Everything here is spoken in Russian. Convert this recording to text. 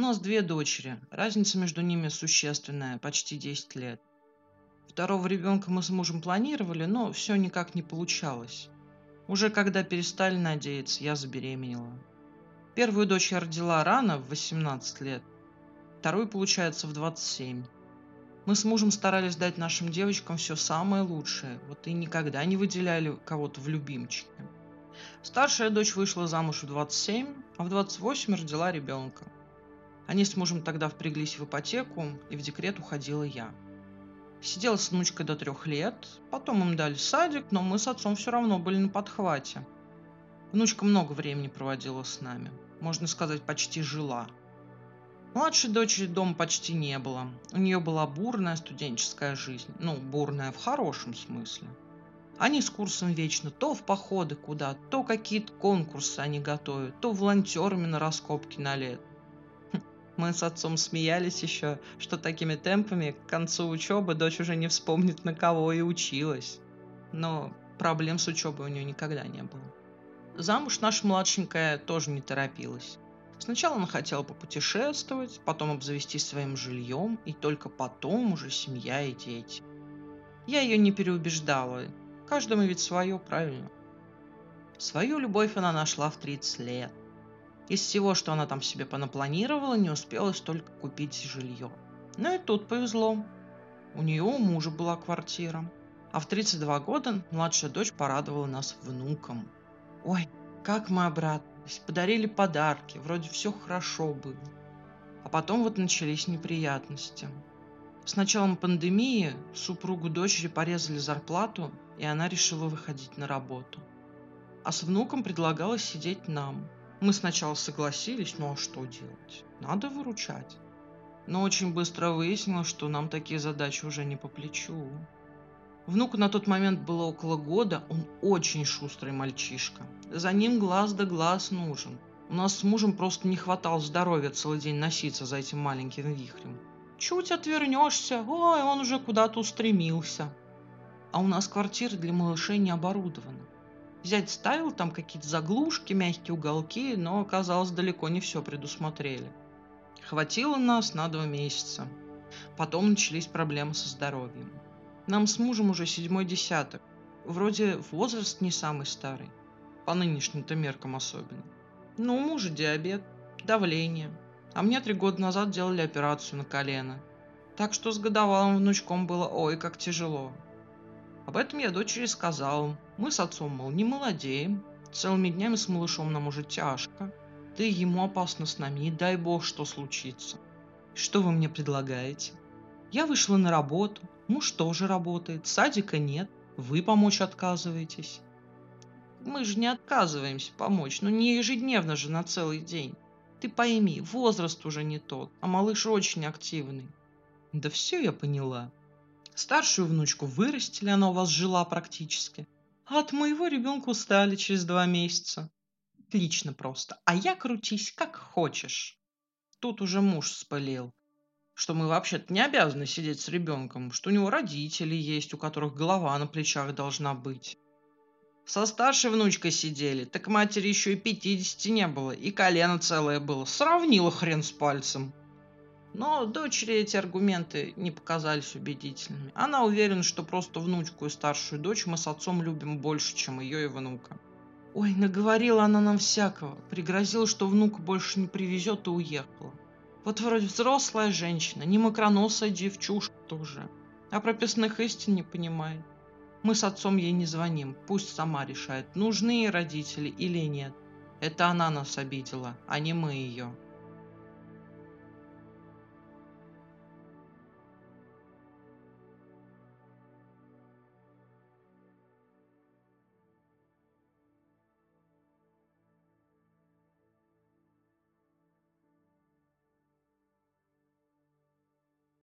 нас две дочери. Разница между ними существенная, почти 10 лет. Второго ребенка мы с мужем планировали, но все никак не получалось. Уже когда перестали надеяться, я забеременела. Первую дочь я родила рано, в 18 лет. Вторую, получается, в 27. Мы с мужем старались дать нашим девочкам все самое лучшее, вот и никогда не выделяли кого-то в любимчике. Старшая дочь вышла замуж в 27, а в 28 родила ребенка. Они с мужем тогда впряглись в ипотеку, и в декрет уходила я. Сидела с внучкой до трех лет, потом им дали садик, но мы с отцом все равно были на подхвате. Внучка много времени проводила с нами. Можно сказать, почти жила – Младшей дочери дома почти не было. У нее была бурная студенческая жизнь. Ну, бурная в хорошем смысле. Они с курсом вечно то в походы куда, то какие-то конкурсы они готовят, то волонтерами на раскопки на лет. Мы с отцом смеялись еще, что такими темпами к концу учебы дочь уже не вспомнит на кого и училась. Но проблем с учебой у нее никогда не было. Замуж наша младшенькая тоже не торопилась. Сначала она хотела попутешествовать, потом обзавестись своим жильем, и только потом уже семья и дети. Я ее не переубеждала. Каждому ведь свое, правильно? Свою любовь она нашла в 30 лет. Из всего, что она там себе понапланировала, не успелось только купить жилье. Но и тут повезло. У нее у мужа была квартира. А в 32 года младшая дочь порадовала нас внуком. Ой, как мы обрадовались подарили подарки, вроде все хорошо было. А потом вот начались неприятности. С началом пандемии супругу дочери порезали зарплату, и она решила выходить на работу. А с внуком предлагалось сидеть нам. Мы сначала согласились, ну а что делать? Надо выручать. Но очень быстро выяснилось, что нам такие задачи уже не по плечу. Внуку на тот момент было около года, он очень шустрый мальчишка. За ним глаз да глаз нужен. У нас с мужем просто не хватало здоровья целый день носиться за этим маленьким вихрем. Чуть отвернешься, ой, он уже куда-то устремился. А у нас квартира для малышей не оборудована. Зять ставил там какие-то заглушки, мягкие уголки, но оказалось далеко не все предусмотрели. Хватило нас на два месяца. Потом начались проблемы со здоровьем. Нам с мужем уже седьмой десяток. Вроде возраст не самый старый. По нынешним-то меркам особенно. Но у мужа диабет, давление. А мне три года назад делали операцию на колено. Так что с годовалым внучком было ой, как тяжело. Об этом я дочери сказал. Мы с отцом, мол, не молодеем. Целыми днями с малышом нам уже тяжко. Да и ему опасно с нами, не дай бог, что случится. Что вы мне предлагаете? Я вышла на работу, Муж тоже работает, садика нет, вы помочь отказываетесь. Мы же не отказываемся помочь, но не ежедневно же на целый день. Ты пойми, возраст уже не тот, а малыш очень активный. Да все я поняла. Старшую внучку вырастили, она у вас жила практически. А от моего ребенка устали через два месяца. Отлично просто. А я крутись как хочешь. Тут уже муж спалил что мы вообще-то не обязаны сидеть с ребенком, что у него родители есть, у которых голова на плечах должна быть. Со старшей внучкой сидели, так матери еще и пятидесяти не было, и колено целое было. Сравнила хрен с пальцем. Но дочери эти аргументы не показались убедительными. Она уверена, что просто внучку и старшую дочь мы с отцом любим больше, чем ее и внука. Ой, наговорила она нам всякого. Пригрозила, что внука больше не привезет и уехала. Вот вроде взрослая женщина, не макроносая девчушка тоже. А прописных истин не понимает. Мы с отцом ей не звоним, пусть сама решает, нужны ей родители или нет. Это она нас обидела, а не мы ее.